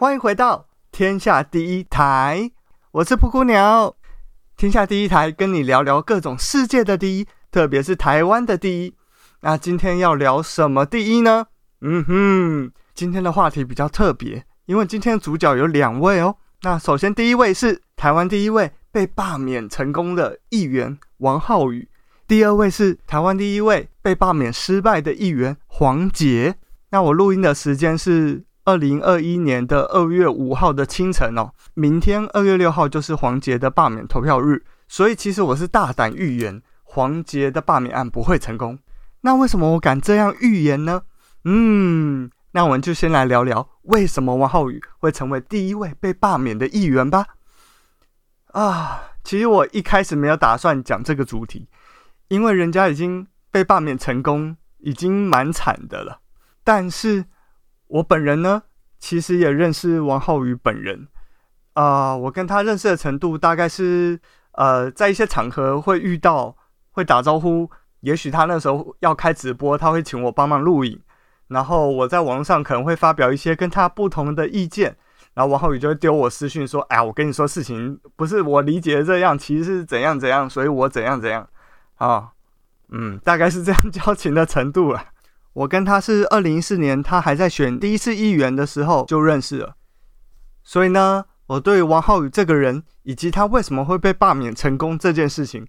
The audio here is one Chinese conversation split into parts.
欢迎回到天下第一台，我是噗噗鸟。天下第一台跟你聊聊各种世界的第一，特别是台湾的第一。那今天要聊什么第一呢？嗯哼，今天的话题比较特别，因为今天的主角有两位哦。那首先第一位是台湾第一位被罢免成功的议员王浩宇，第二位是台湾第一位被罢免失败的议员黄杰。那我录音的时间是二零二一年的二月五号的清晨哦，明天二月六号就是黄杰的罢免投票日，所以其实我是大胆预言黄杰的罢免案不会成功。那为什么我敢这样预言呢？嗯，那我们就先来聊聊为什么王浩宇会成为第一位被罢免的议员吧。啊，其实我一开始没有打算讲这个主题，因为人家已经被罢免成功，已经蛮惨的了。但是，我本人呢，其实也认识王浩宇本人。啊、我跟他认识的程度大概是，呃，在一些场合会遇到，会打招呼。也许他那时候要开直播，他会请我帮忙录影。然后我在网上可能会发表一些跟他不同的意见，然后王浩宇就会丢我私讯说：“哎，我跟你说，事情不是我理解的这样，其实是怎样怎样，所以我怎样怎样。”啊，嗯，大概是这样交情的程度了。我跟他是二零一四年，他还在选第一次议员的时候就认识了，所以呢，我对王浩宇这个人以及他为什么会被罢免成功这件事情，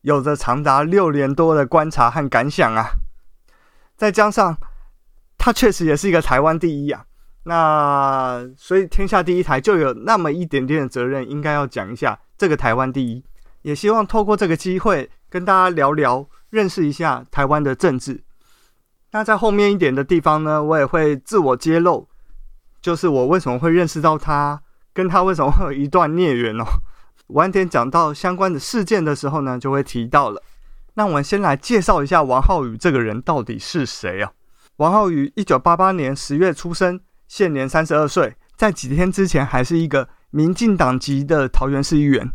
有着长达六年多的观察和感想啊。再加上他确实也是一个台湾第一啊，那所以天下第一台就有那么一点点的责任，应该要讲一下这个台湾第一，也希望透过这个机会跟大家聊聊，认识一下台湾的政治。那在后面一点的地方呢，我也会自我揭露，就是我为什么会认识到他，跟他为什么会有一段孽缘哦。晚点讲到相关的事件的时候呢，就会提到了。那我们先来介绍一下王浩宇这个人到底是谁啊？王浩宇一九八八年十月出生，现年三十二岁，在几天之前还是一个民进党籍的桃园市议员。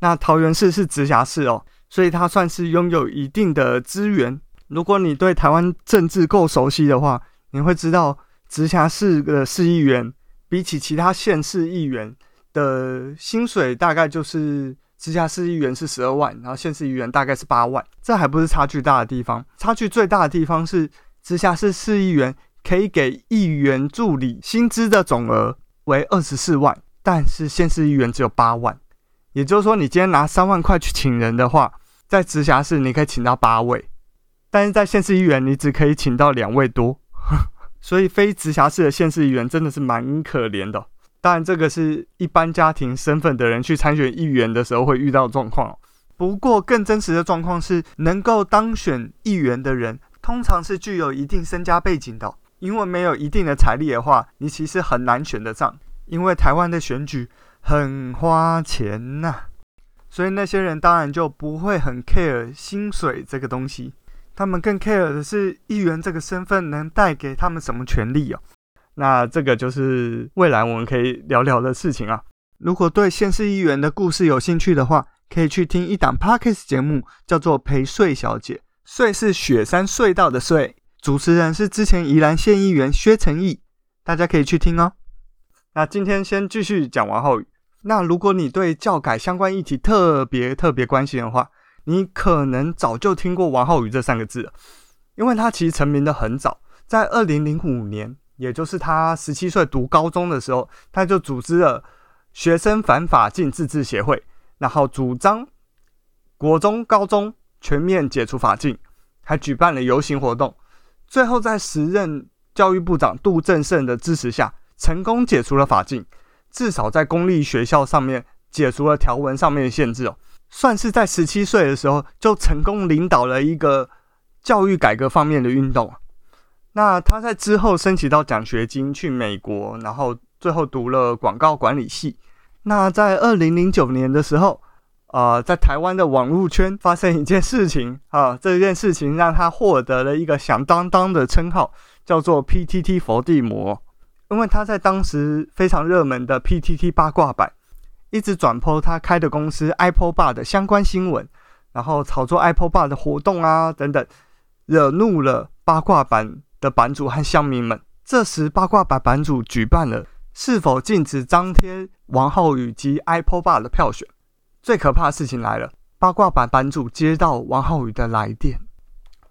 那桃园市是直辖市哦，所以他算是拥有一定的资源。如果你对台湾政治够熟悉的话，你会知道直辖市的市议员比起其他县市议员的薪水，大概就是直辖市议员是十二万，然后县市议员大概是八万，这还不是差距大的地方。差距最大的地方是直辖市市议员可以给议员助理薪资的总额为二十四万，但是县市议员只有八万。也就是说，你今天拿三万块去请人的话，在直辖市你可以请到八位。但是在县市议员，你只可以请到两位多，所以非直辖市的县市议员真的是蛮可怜的。当然，这个是一般家庭身份的人去参选议员的时候会遇到状况。不过，更真实的状况是，能够当选议员的人，通常是具有一定身家背景的。因为没有一定的财力的话，你其实很难选得上。因为台湾的选举很花钱呐，所以那些人当然就不会很 care 薪水这个东西。他们更 care 的是议员这个身份能带给他们什么权利哦？那这个就是未来我们可以聊聊的事情啊。如果对县市议员的故事有兴趣的话，可以去听一档 Podcast 节目，叫做《陪睡小姐》，睡是雪山隧道的睡，主持人是之前宜兰县议员薛成义，大家可以去听哦。那今天先继续讲王浩宇。那如果你对教改相关议题特别特别关心的话，你可能早就听过王浩宇这三个字，因为他其实成名的很早，在二零零五年，也就是他十七岁读高中的时候，他就组织了学生反法禁自治协会，然后主张国中、高中全面解除法禁，还举办了游行活动，最后在时任教育部长杜正胜的支持下，成功解除了法禁，至少在公立学校上面解除了条文上面的限制哦。算是在十七岁的时候就成功领导了一个教育改革方面的运动。那他在之后申请到奖学金去美国，然后最后读了广告管理系。那在二零零九年的时候，呃，在台湾的网络圈发生一件事情啊，这件事情让他获得了一个响当当的称号，叫做 PTT 佛地魔，因为他在当时非常热门的 PTT 八卦版。一直转播他开的公司 Apple Bar 的相关新闻，然后炒作 Apple Bar 的活动啊等等，惹怒了八卦版的版主和乡民们。这时八卦版版主举办了是否禁止张贴王浩宇及 Apple Bar 的票选？最可怕的事情来了，八卦版版主接到王浩宇的来电，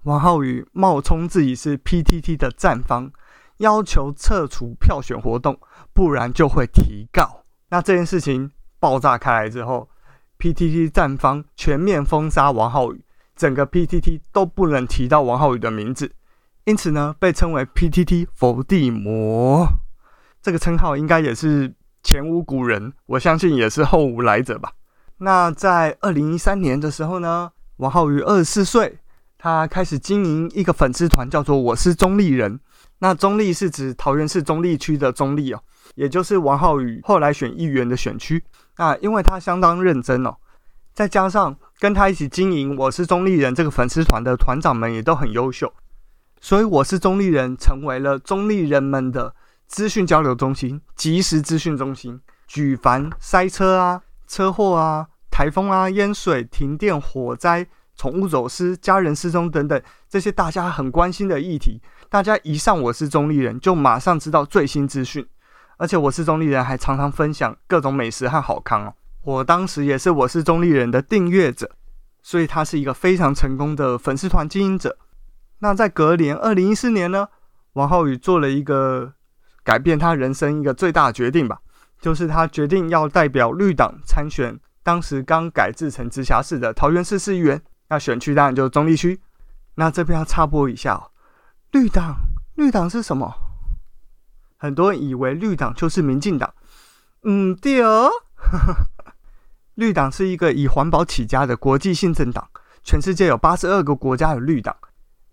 王浩宇冒充自己是 PTT 的站方，要求撤除票选活动，不然就会提告。那这件事情爆炸开来之后，PTT 站方全面封杀王浩宇，整个 PTT 都不能提到王浩宇的名字，因此呢，被称为 PTT 伏地魔。这个称号应该也是前无古人，我相信也是后无来者吧。那在二零一三年的时候呢，王浩宇二十四岁，他开始经营一个粉丝团，叫做“我是中立人”。那中立是指桃园市中坜区的中坜哦。也就是王浩宇后来选议员的选区啊，因为他相当认真哦，再加上跟他一起经营“我是中立人”这个粉丝团的团长们也都很优秀，所以“我是中立人”成为了中立人们的资讯交流中心、即时资讯中心。举凡塞车啊、车祸啊、台风啊、淹水、停电、火灾、宠物走失、家人失踪等等这些大家很关心的议题，大家一上“我是中立人”就马上知道最新资讯。而且我是中立人，还常常分享各种美食和好康哦。我当时也是我是中立人的订阅者，所以他是一个非常成功的粉丝团经营者。那在隔年二零一四年呢，王浩宇做了一个改变他人生一个最大的决定吧，就是他决定要代表绿党参选当时刚改制成直辖市的桃园市市议员。那选区当然就是中立区。那这边要插播一下哦，绿党，绿党是什么？很多人以为绿党就是民进党，嗯，对哦，绿党是一个以环保起家的国际性政党，全世界有八十二个国家有绿党，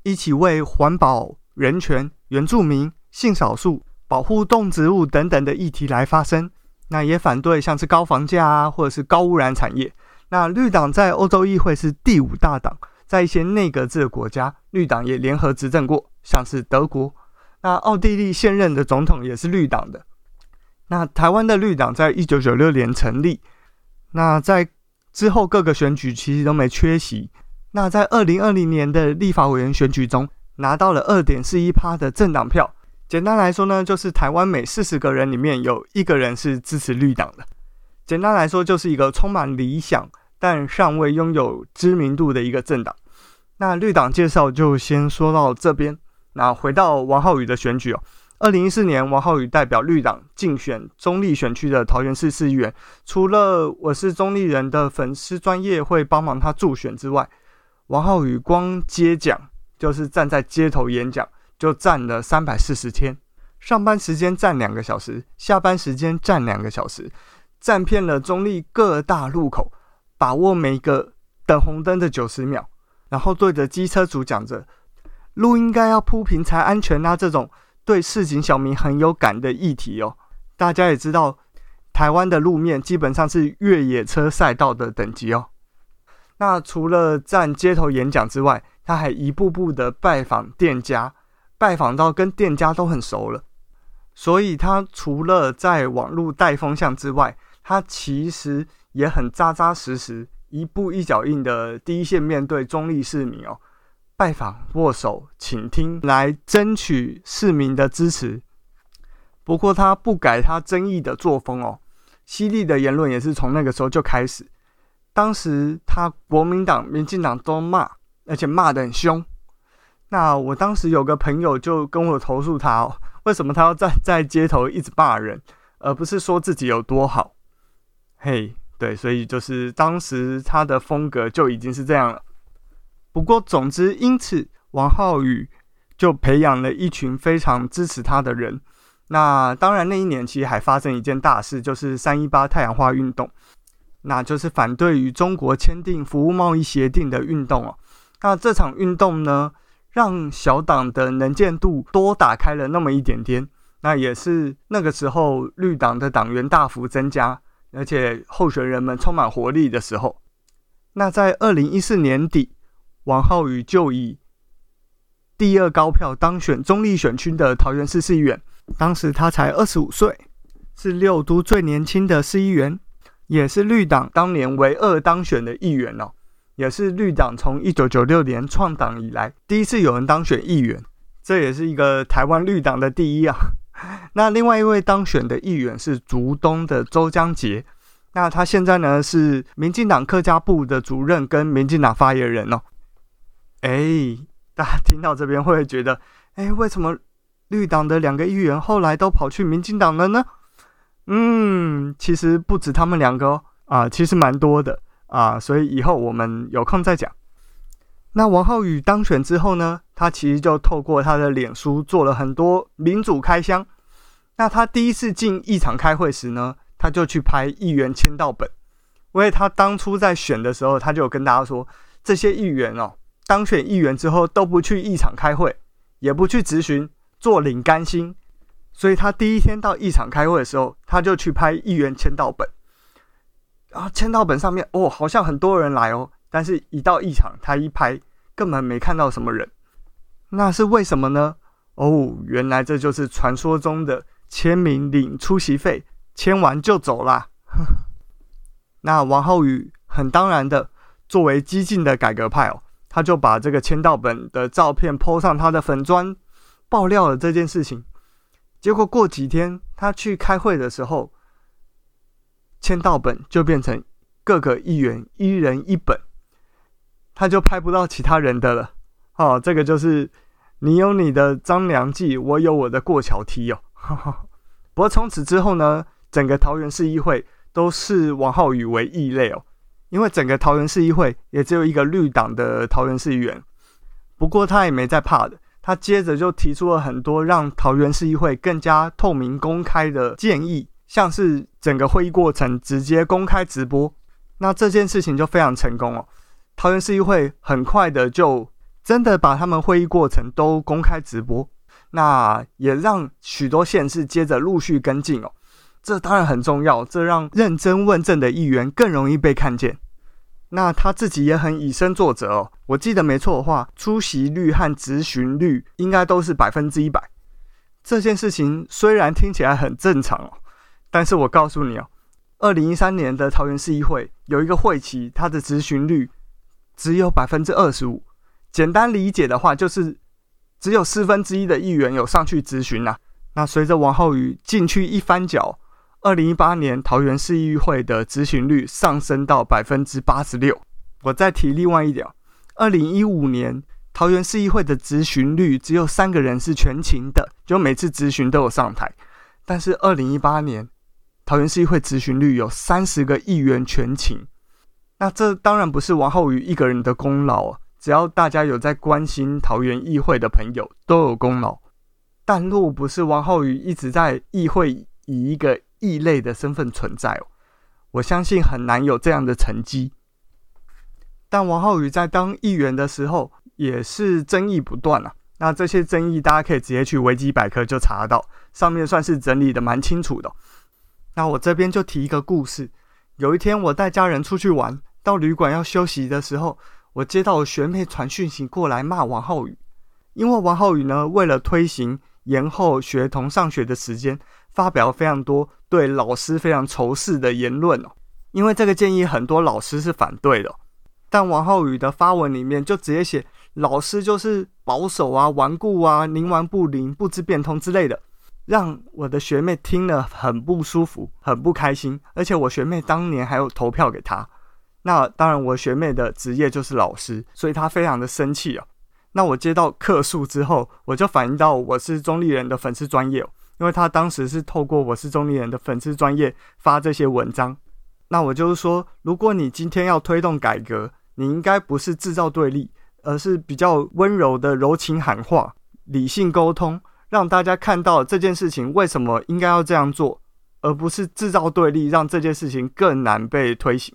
一起为环保、人权、原住民、性少数、保护动植物等等的议题来发声。那也反对像是高房价啊，或者是高污染产业。那绿党在欧洲议会是第五大党，在一些内阁制的国家，绿党也联合执政过，像是德国。那奥地利现任的总统也是绿党的。那台湾的绿党在一九九六年成立。那在之后各个选举其实都没缺席。那在二零二零年的立法委员选举中，拿到了二点四一趴的政党票。简单来说呢，就是台湾每四十个人里面有一个人是支持绿党的。简单来说，就是一个充满理想但尚未拥有知名度的一个政党。那绿党介绍就先说到这边。那回到王浩宇的选举哦，二零一四年，王浩宇代表绿党竞选中立选区的桃园市市议员。除了我是中立人的粉丝专业会帮忙他助选之外，王浩宇光接讲就是站在街头演讲，就站了三百四十天。上班时间站两个小时，下班时间站两个小时，站遍了中立各大路口，把握每一个等红灯的九十秒，然后对着机车主讲着。路应该要铺平才安全啊！这种对市井小民很有感的议题哦，大家也知道，台湾的路面基本上是越野车赛道的等级哦。那除了站街头演讲之外，他还一步步的拜访店家，拜访到跟店家都很熟了。所以他除了在网络带风向之外，他其实也很扎扎实实、一步一脚印的第一线面对中立市民哦。拜访、握手、倾听，来争取市民的支持。不过他不改他争议的作风哦，犀利的言论也是从那个时候就开始。当时他国民党、民进党都骂，而且骂得很凶。那我当时有个朋友就跟我投诉他哦，为什么他要站 在街头一直骂人，而不是说自己有多好？嘿，对，所以就是当时他的风格就已经是这样了。不过，总之，因此王浩宇就培养了一群非常支持他的人。那当然，那一年其实还发生一件大事，就是三一八太阳花运动，那就是反对与中国签订服务贸易协定的运动哦。那这场运动呢，让小党的能见度多打开了那么一点点。那也是那个时候绿党的党员大幅增加，而且候选人们充满活力的时候。那在二零一四年底。王浩宇就以第二高票当选中立选区的桃园市市议员，当时他才二十五岁，是六都最年轻的市议员，也是绿党当年唯二当选的议员哦，也是绿党从一九九六年创党以来第一次有人当选议员，这也是一个台湾绿党的第一啊。那另外一位当选的议员是竹东的周江杰，那他现在呢是民进党客家部的主任跟民进党发言人哦。哎，大家听到这边会觉得，哎，为什么绿党的两个议员后来都跑去民进党了呢？嗯，其实不止他们两个哦，啊，其实蛮多的啊，所以以后我们有空再讲。那王浩宇当选之后呢，他其实就透过他的脸书做了很多民主开箱。那他第一次进议场开会时呢，他就去拍议员签到本，因为他当初在选的时候，他就跟大家说，这些议员哦，当选议员之后都不去议场开会，也不去质询，坐领干薪。所以他第一天到议场开会的时候，他就去拍议员签到本。然后签到本上面哦，好像很多人来哦。但是，一到议场，他一拍，根本没看到什么人。那是为什么呢？哦，原来这就是传说中的签名领出席费，签完就走啦。那王浩宇很当然的，作为激进的改革派哦，他就把这个签到本的照片 po 上他的粉砖，爆料了这件事情。结果过几天，他去开会的时候，签到本就变成各个议员一人一本。他就拍不到其他人的了，哦，这个就是你有你的张良计，我有我的过桥梯哦。不过从此之后呢，整个桃园市议会都视王浩宇为异类哦，因为整个桃园市议会也只有一个绿党的桃园市议员。不过他也没在怕的，他接着就提出了很多让桃园市议会更加透明公开的建议，像是整个会议过程直接公开直播，那这件事情就非常成功哦。桃园市议会很快的就真的把他们会议过程都公开直播，那也让许多县市接着陆续跟进哦。这当然很重要，这让认真问政的议员更容易被看见。那他自己也很以身作则哦。我记得没错的话，出席率和质询率应该都是百分之一百。这件事情虽然听起来很正常哦，但是我告诉你哦，二零一三年的桃园市议会有一个会期，它的质询率。只有百分之二十五，简单理解的话，就是只有四分之一的议员有上去质询呐。那随着王浩宇进去一翻脚，二零一八年桃园市议会的质询率上升到百分之八十六。我再提另外一点，二零一五年桃园市议会的质询率只有三个人是全勤的，就每次质询都有上台。但是二零一八年桃园市议会质询率有三十个议员全勤。那这当然不是王浩宇一个人的功劳，只要大家有在关心桃园议会的朋友都有功劳。但若不是王浩宇一直在议会以一个异类的身份存在，我相信很难有这样的成绩。但王浩宇在当议员的时候也是争议不断啊。那这些争议大家可以直接去维基百科就查得到，上面算是整理的蛮清楚的。那我这边就提一个故事，有一天我带家人出去玩。到旅馆要休息的时候，我接到我学妹传讯息过来骂王浩宇，因为王浩宇呢，为了推行延后学童上学的时间，发表非常多对老师非常仇视的言论哦。因为这个建议很多老师是反对的，但王浩宇的发文里面就直接写老师就是保守啊、顽固啊、冥顽不灵、不知变通之类的，让我的学妹听了很不舒服、很不开心，而且我学妹当年还有投票给他。那当然，我学妹的职业就是老师，所以她非常的生气哦。那我接到客诉之后，我就反映到我是中立人的粉丝专业，因为他当时是透过我是中立人的粉丝专业发这些文章。那我就是说，如果你今天要推动改革，你应该不是制造对立，而是比较温柔的柔情喊话、理性沟通，让大家看到这件事情为什么应该要这样做，而不是制造对立，让这件事情更难被推行。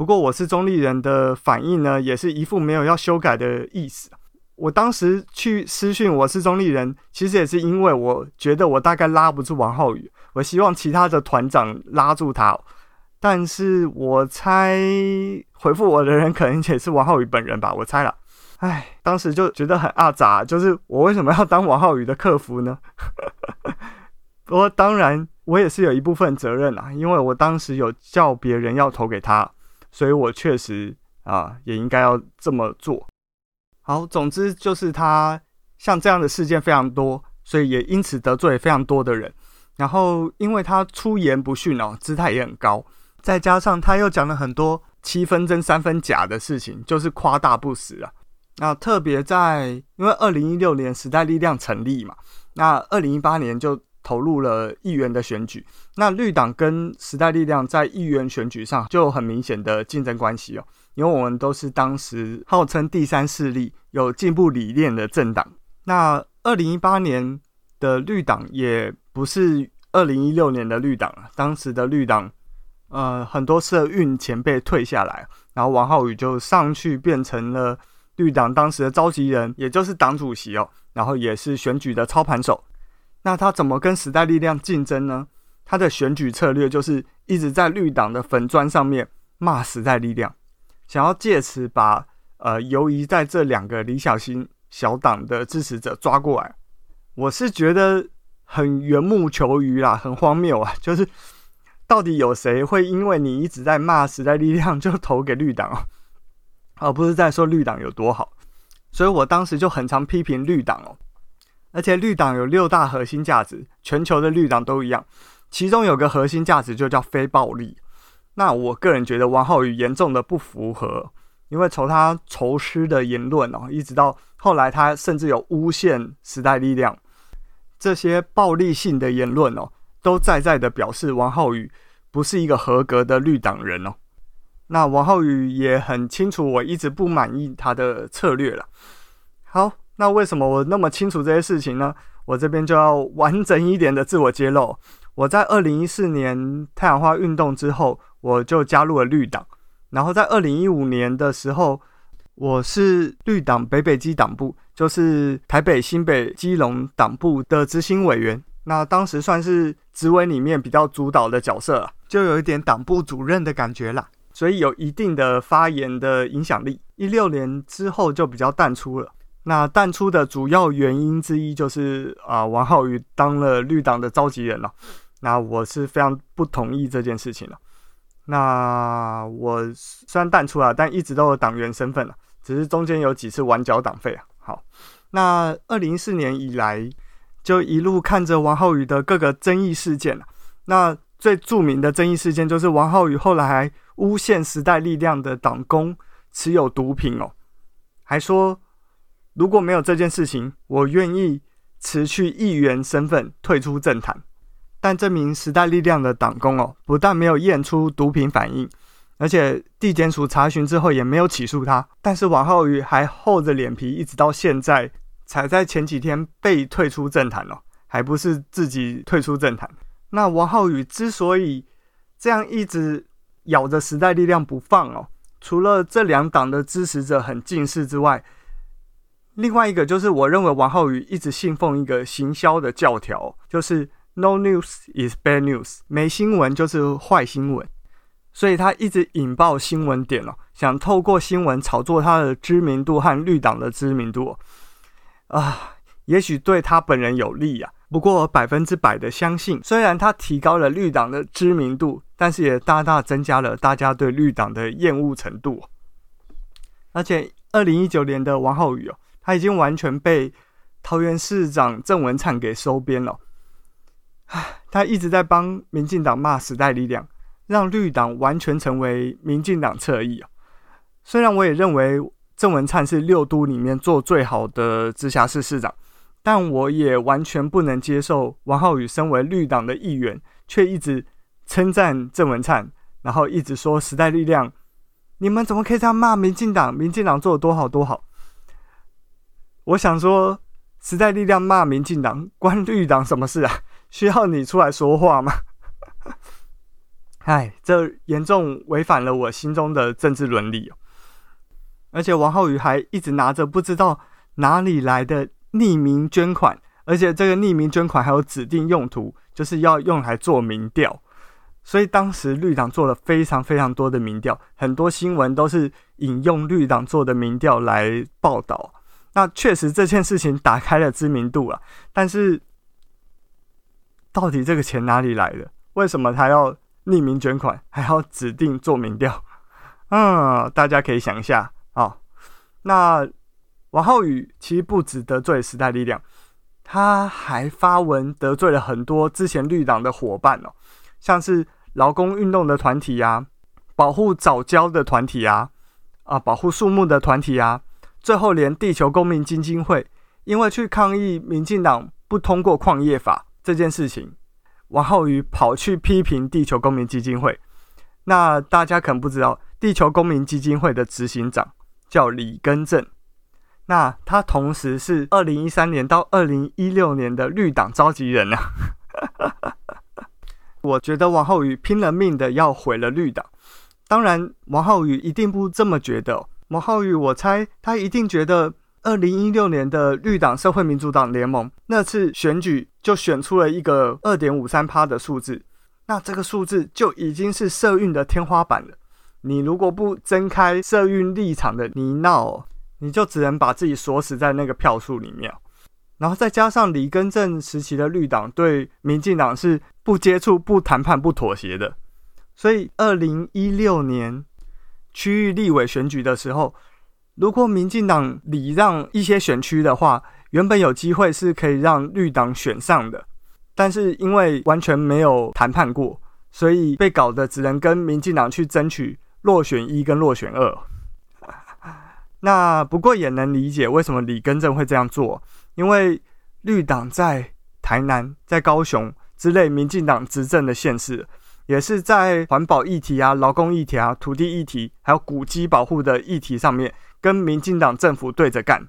不过我是中立人的反应呢，也是一副没有要修改的意思。我当时去私讯我是中立人，其实也是因为我觉得我大概拉不住王浩宇，我希望其他的团长拉住他。但是我猜回复我的人可能也是王浩宇本人吧，我猜了。唉，当时就觉得很阿杂，就是我为什么要当王浩宇的客服呢？不过当然我也是有一部分责任啊，因为我当时有叫别人要投给他。所以我确实啊，也应该要这么做。好，总之就是他像这样的事件非常多，所以也因此得罪非常多的人。然后因为他出言不逊哦，姿态也很高，再加上他又讲了很多七分真三分假的事情，就是夸大不实啊。那特别在因为二零一六年时代力量成立嘛，那二零一八年就投入了议员的选举，那绿党跟时代力量在议员选举上就有很明显的竞争关系哦，因为我们都是当时号称第三势力、有进步理念的政党。那二零一八年的绿党也不是二零一六年的绿党了，当时的绿党，呃，很多社运前辈退下来，然后王浩宇就上去变成了。绿党当时的召集人，也就是党主席哦，然后也是选举的操盘手。那他怎么跟时代力量竞争呢？他的选举策略就是一直在绿党的粉砖上面骂时代力量，想要借此把呃游移在这两个理想型小党的支持者抓过来。我是觉得很缘木求鱼啦，很荒谬啊！就是到底有谁会因为你一直在骂时代力量就投给绿党哦？而不是在说绿党有多好，所以我当时就很常批评绿党哦。而且绿党有六大核心价值，全球的绿党都一样，其中有个核心价值就叫非暴力。那我个人觉得王浩宇严重的不符合，因为从他仇师的言论哦，一直到后来他甚至有诬陷时代力量，这些暴力性的言论哦，都在在的表示王浩宇不是一个合格的绿党人哦。那王浩宇也很清楚，我一直不满意他的策略了。好，那为什么我那么清楚这些事情呢？我这边就要完整一点的自我揭露。我在二零一四年太阳花运动之后，我就加入了绿党。然后在二零一五年的时候，我是绿党北北基党部，就是台北、新北、基隆党部的执行委员。那当时算是职位里面比较主导的角色了，就有一点党部主任的感觉啦。所以有一定的发言的影响力。一六年之后就比较淡出了。那淡出的主要原因之一就是啊、王浩宇当了绿党的召集人了。那我是非常不同意这件事情了。那我虽然淡出了，但一直都有党员身份了，只是中间有几次晚缴党费啊。好，那二零一四年以来就一路看着王浩宇的各个争议事件了。那最著名的争议事件就是王浩宇后来还诬陷时代力量的党工持有毒品哦，还说如果没有这件事情，我愿意辞去议员身份退出政坛。但这名时代力量的党工哦，不但没有验出毒品反应，而且地检署查询之后也没有起诉他。但是王浩宇还厚着脸皮，一直到现在才在前几天被退出政坛哦，还不是自己退出政坛。那王浩宇之所以这样一直咬着时代力量不放哦，除了这两党的支持者很近视之外，另外一个就是我认为王浩宇一直信奉一个行销的教条，就是 “No news is bad news”，没新闻就是坏新闻，所以他一直引爆新闻点哦，想透过新闻炒作他的知名度和绿党的知名度啊，也许对他本人有利呀。不过，百分之百的相信，虽然他提高了绿党的知名度，但是也大大增加了大家对绿党的厌恶程度。而且，二零一九年的王浩宇哦，他已经完全被桃园市长郑文灿给收编了。他一直在帮民进党骂时代力量，让绿党完全成为民进党侧翼。虽然我也认为郑文灿是六都里面做最好的直辖市市长。但我也完全不能接受王浩宇身为绿党的议员，却一直称赞郑文灿，然后一直说时代力量，你们怎么可以这样骂民进党？民进党做的多好多好。我想说，时代力量骂民进党，关绿党什么事啊？需要你出来说话吗？哎，这严重违反了我心中的政治伦理哦。而且王浩宇还一直拿着不知道哪里来的。匿名捐款，而且这个匿名捐款还有指定用途，就是要用来做民调。所以当时绿党做了非常非常多的民调，很多新闻都是引用绿党做的民调来报道。那确实这件事情打开了知名度了，但是到底这个钱哪里来的？为什么他要匿名捐款，还要指定做民调？嗯，大家可以想一下啊。那。王浩宇其实不只得罪时代力量，他还发文得罪了很多之前绿党的伙伴哦，像是劳工运动的团体啊，保护藻礁的团体啊，啊，保护树木的团体啊，最后连地球公民基金会，因为去抗议民进党不通过矿业法这件事情，王浩宇跑去批评地球公民基金会。那大家可能不知道，地球公民基金会的执行长叫李根正。那他同时是二零一三年到二零一六年的绿党召集人啊！我觉得王浩宇拼了命的要毁了绿党。当然，王浩宇一定不这么觉得。王浩宇，我猜他一定觉得二零一六年的绿党社会民主党联盟那次选举就选出了一个二点五三趴的数字，那这个数字就已经是社运的天花板了。你如果不睁开社运立场的泥淖。你就只能把自己锁死在那个票数里面，然后再加上李根正时期的绿党对民进党是不接触、不谈判、不妥协的，所以二零一六年区域立委选举的时候，如果民进党礼让一些选区的话，原本有机会是可以让绿党选上的，但是因为完全没有谈判过，所以被搞得只能跟民进党去争取落选一跟落选二。那不过也能理解为什么李根正会这样做，因为绿党在台南、在高雄之类民进党执政的县市，也是在环保议题啊、劳工议题啊、土地议题，还有古迹保护的议题上面，跟民进党政府对着干。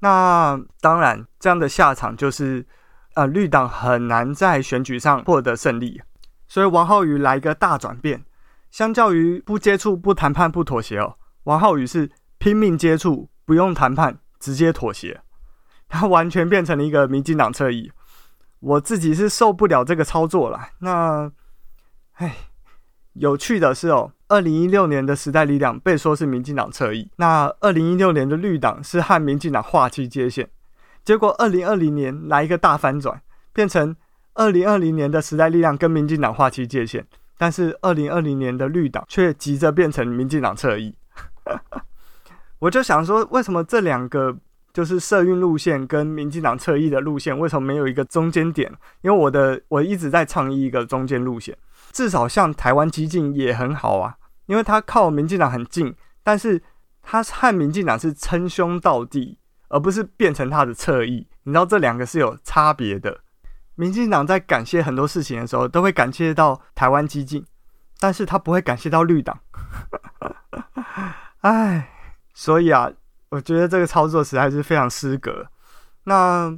那当然，这样的下场就是，呃，绿党很难在选举上获得胜利。所以王浩宇来一个大转变，相较于不接触、不谈判、不妥协哦，王浩宇是。拼命接触，不用谈判，直接妥协，他完全变成了一个民进党侧翼。我自己是受不了这个操作了。那，哎，有趣的是哦，二零一六年的时代力量被说是民进党侧翼，那二零一六年的绿党是和民进党划清界限，结果二零二零年来一个大翻转，变成二零二零年的时代力量跟民进党划清界限，但是二零二零年的绿党却急着变成民进党侧翼。我就想说，为什么这两个就是社运路线跟民进党侧翼的路线，为什么没有一个中间点？因为我的我一直在倡议一个中间路线，至少像台湾激进也很好啊，因为他靠民进党很近，但是他和民进党是称兄道弟，而不是变成他的侧翼。你知道这两个是有差别的。民进党在感谢很多事情的时候，都会感谢到台湾激进，但是他不会感谢到绿党。哎。所以啊，我觉得这个操作实在是非常失格。那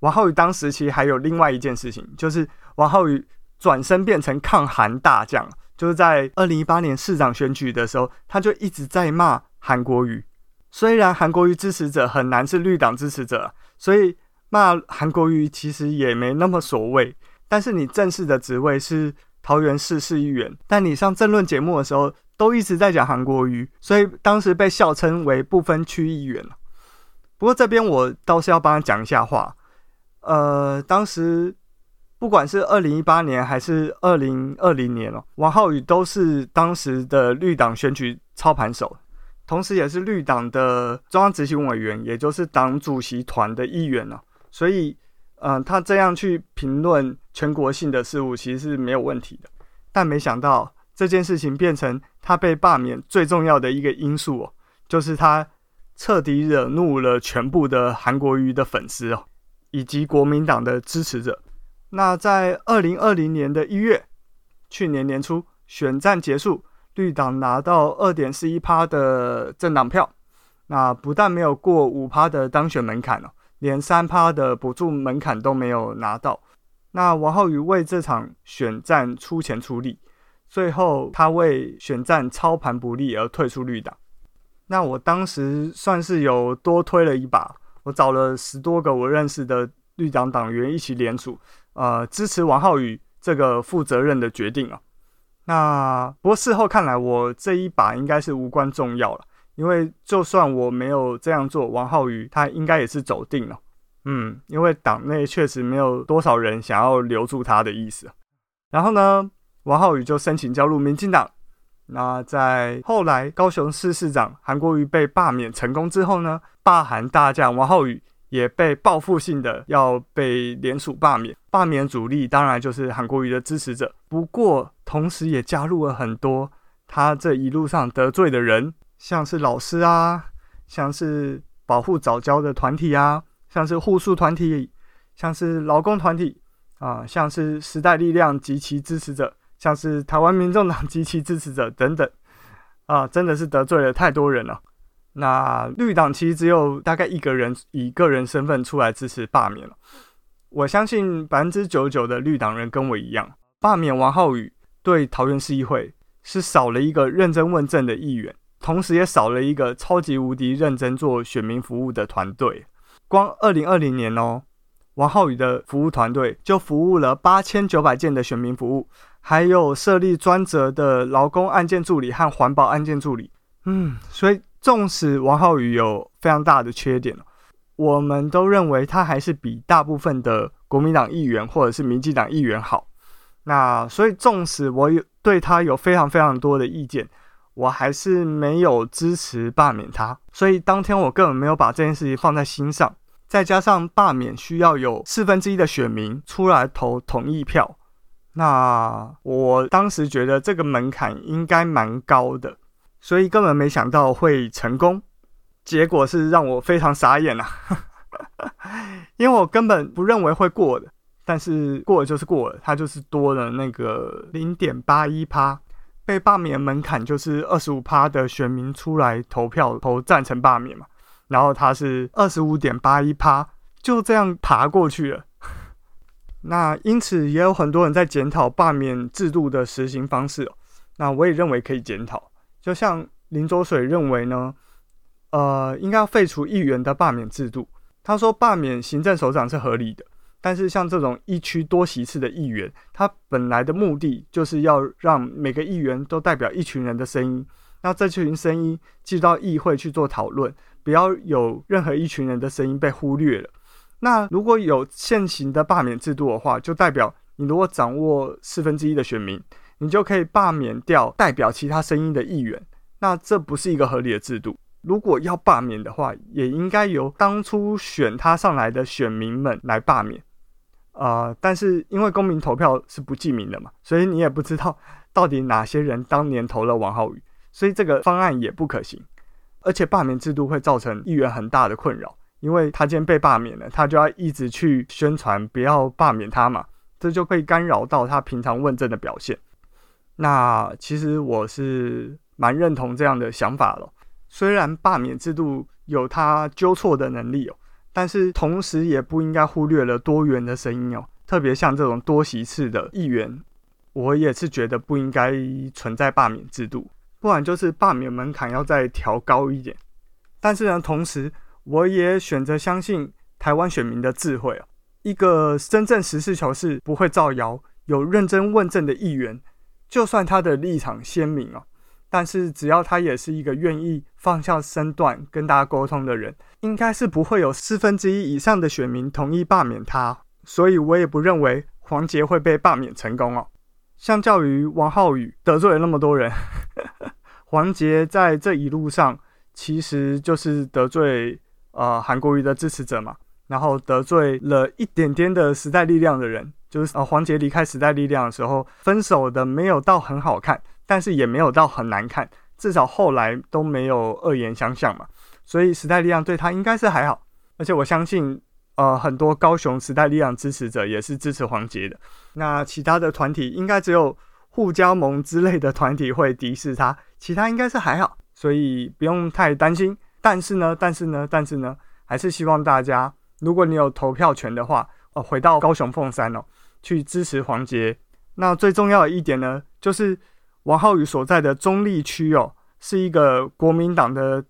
王浩宇当时其实还有另外一件事情，就是王浩宇转身变成抗韩大将，就是在二零一八年市长选举的时候，他就一直在骂韩国瑜。虽然韩国瑜支持者很难是绿党支持者，所以骂韩国瑜其实也没那么所谓。但是你正式的职位是桃园市市议员，但你上政论节目的时候，都一直在讲韩国瑜，所以当时被笑称为不分区议员。不过这边我倒是要帮他讲一下话。呃，当时不管是二零一八年还是二零二零年哦，王浩宇都是当时的绿党选举操盘手，同时也是绿党的中央执行委员，也就是党主席团的一员哦。所以，嗯、他这样去评论全国性的事务，其实是没有问题的。但没想到。这件事情变成他被罢免最重要的一个因素哦，就是他彻底惹怒了全部的韩国瑜的粉丝哦，以及国民党的支持者。那在二零二零年的一月，去年年初选战结束，绿党拿到二点四一趴的政党票，那不但没有过五趴的当选门槛哦，连三趴的补助门槛都没有拿到。那王浩宇为这场选战出钱出力。最后，他为选战操盘不利而退出绿党。那我当时算是有多推了一把，我找了十多个我认识的绿党党员一起联署，呃，支持王浩宇这个负责任的决定啊。那不过事后看来，我这一把应该是无关重要了，因为就算我没有这样做，王浩宇他应该也是走定了。嗯，因为党内确实没有多少人想要留住他的意思。然后呢，王浩宇就申请加入民进党。那在后来高雄市市长韩国瑜被罢免成功之后呢，罢韩大将王浩宇也被报复性的要被联署罢免。罢免主力当然就是韩国瑜的支持者，不过同时也加入了很多他这一路上得罪的人，像是老师啊，像是保护早教的团体啊，像是护树团体，像是劳工团体啊，像是时代力量及其支持者，像是台湾民众党及其支持者等等。啊，真的是得罪了太多人了。那绿党其实只有大概一个人以个人身份出来支持罢免了。我相信百分之九十九的绿党人跟我一样，罢免王浩宇对桃园市议会是少了一个认真问政的议员，同时也少了一个超级无敌认真做选民服务的团队。光二零二零年哦，王浩宇的服务团队就服务了八千九百件的选民服务。还有设立专责的劳工案件助理和环保案件助理，嗯，所以纵使王浩宇有非常大的缺点，我们都认为他还是比大部分的国民党议员或者是民进党议员好。那所以纵使我有对他有非常非常多的意见，我还是没有支持罢免他。所以当天我根本没有把这件事情放在心上。再加上罢免需要有四分之一的选民出来投同意票。那我当时觉得这个门槛应该蛮高的，所以根本没想到会成功。结果是让我非常傻眼啊，因为我根本不认为会过的，但是过了就是过了，它就是多了那个零点八一趴，被罢免门槛就是二十五趴的选民出来投票投赞成罢免嘛，然后它是二十五点八一趴，就这样爬过去了。那因此也有很多人在检讨罢免制度的实行方式哦。那我也认为可以检讨，就像林浊水认为呢，呃，应该要废除议员的罢免制度。他说罢免行政首长是合理的，但是像这种一区多席次的议员，他本来的目的就是要让每个议员都代表一群人的声音，那这群声音进到议会去做讨论，不要有任何一群人的声音被忽略了。那如果有现行的罢免制度的话，就代表你如果掌握四分之一的选民，你就可以罢免掉代表其他声音的议员。那这不是一个合理的制度。如果要罢免的话，也应该由当初选他上来的选民们来罢免。啊、呃，但是因为公民投票是不记名的嘛，所以你也不知道 到底哪些人当年投了王浩宇，所以这个方案也不可行。而且罢免制度会造成议员很大的困扰。因为他今天被罢免了，他就要一直去宣传不要罢免他嘛，这就会干扰到他平常问政的表现。那其实我是蛮认同这样的想法了。虽然罢免制度有它纠错的能力哦，但是同时也不应该忽略了多元的声音哦。特别像这种多席次的议员，我也是觉得不应该存在罢免制度，不然就是罢免门槛要再调高一点。但是呢，同时。我也选择相信台湾选民的智慧哦。一个真正实事求是、不会造谣、有认真问政的议员，就算他的立场鲜明哦，但是只要他也是一个愿意放下身段跟大家沟通的人，应该是不会有四分之一以上的选民同意罢免他。所以我也不认为黄杰会被罢免成功哦。相较于王浩宇得罪了那么多人，黄杰在这一路上其实就是得罪。呃，韩国瑜的支持者嘛，然后得罪了一点点的时代力量的人，就是呃，黄杰离开时代力量的时候，分手的没有到很好看，但是也没有到很难看，至少后来都没有恶言相向嘛，所以时代力量对他应该是还好，而且我相信，呃，很多高雄时代力量支持者也是支持黄杰的，那其他的团体应该只有互加盟之类的团体会敌视他，其他应该是还好，所以不用太担心。但是呢，但是呢，但是呢，还是希望大家，如果你有投票权的话，哦，回到高雄凤山哦，去支持黄杰。那最重要的一点呢，就是王浩宇所在的中立区哦，是一个国民党的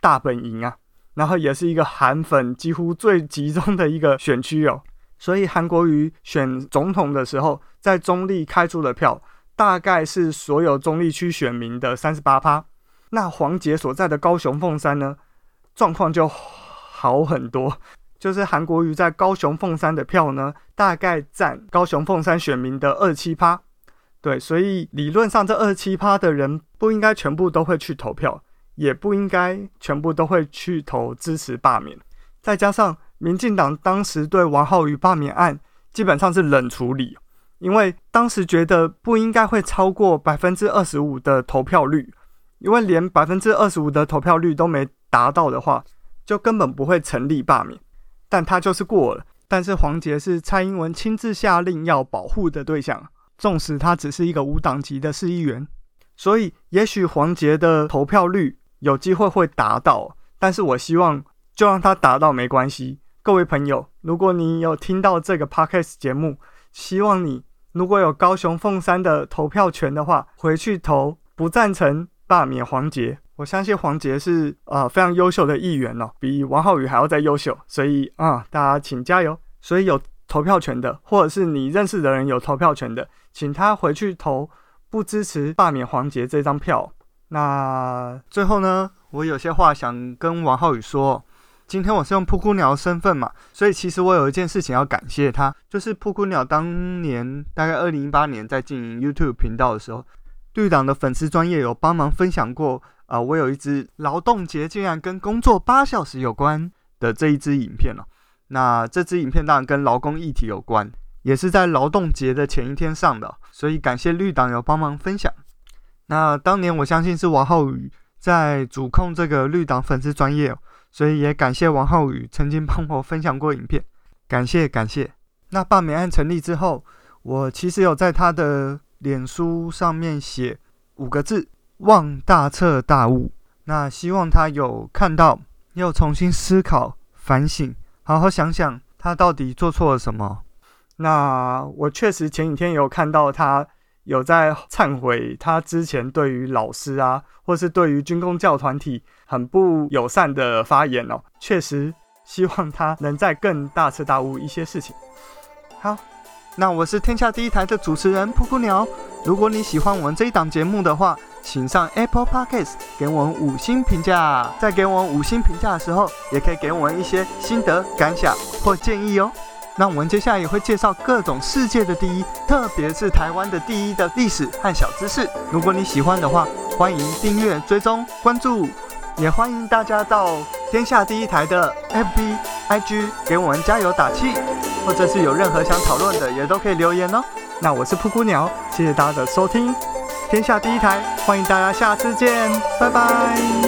大本营啊，然后也是一个韩粉几乎最集中的一个选区哦。所以韩国瑜选总统的时候，在中立开出的票，大概是所有中立区选民的三十八趴。那黄杰所在的高雄凤山呢，状况就好很多。就是韩国瑜在高雄凤山的票呢，大概占高雄凤山选民的二七趴。对，所以理论上这二七趴的人不应该全部都会去投票，也不应该全部都会去投支持罢免。再加上民进党当时对王浩宇罢免案基本上是冷处理，因为当时觉得不应该会超过百分之二十五的投票率，因为连百分之二十五的投票率都没达到的话，就根本不会成立罢免。但他就是过了。但是黄捷是蔡英文亲自下令要保护的对象，纵使他只是一个无党籍的市议员，所以也许黄捷的投票率有机会会达到，但是我希望就让他达到没关系。各位朋友，如果你有听到这个 podcast 节目，希望你如果有高雄凤山的投票权的话，回去投不赞成罢免黄捷。我相信黄杰是、呃、非常优秀的议员哦，比王浩宇还要再优秀，所以啊、大家请加油。所以有投票权的，或者是你认识的人有投票权的，请他回去投不支持罢免黄杰这张票。那最后呢，我有些话想跟王浩宇说。今天我是用噗咕鸟身份嘛，所以其实我有一件事情要感谢他，就是噗咕鸟当年大概二零一八年在经营 YouTube 频道的时候，绿党的粉丝专业有帮忙分享过啊、我有一支劳动节竟然跟工作八小时有关的这一支影片哦。那这支影片当然跟劳工议题有关，也是在劳动节的前一天上的，所以感谢绿党有帮忙分享。那当年我相信是王浩宇在主控这个绿党粉丝专业，所以也感谢王浩宇曾经帮我分享过影片，感谢感谢。那罢免案成立之后，我其实有在他的脸书上面写五个字：望大彻大悟。那希望他有看到，又重新思考反省。好好想想，他到底做错了什么？那我确实前几天有看到他有在忏悔，他之前对于老师啊，或是对于军公教团体很不友善的发言哦。确实，希望他能再更大彻大悟一些事情。好，那我是天下第一台的主持人噗噗鸟。如果你喜欢我们这一档节目的话，请上 Apple Podcast 给我们五星评价。在给我们五星评价的时候，也可以给我们一些心得感想或建议哦。那我们接下来也会介绍各种世界的第一，特别是台湾的第一的历史和小知识。如果你喜欢的话，欢迎订阅、追踪、关注，也欢迎大家到天下第一台的 FB、IG 给我们加油打气，或者是有任何想讨论的，也都可以留言哦。那我是布谷鸟，谢谢大家的收听。天下第一台，欢迎大家下次见，拜拜。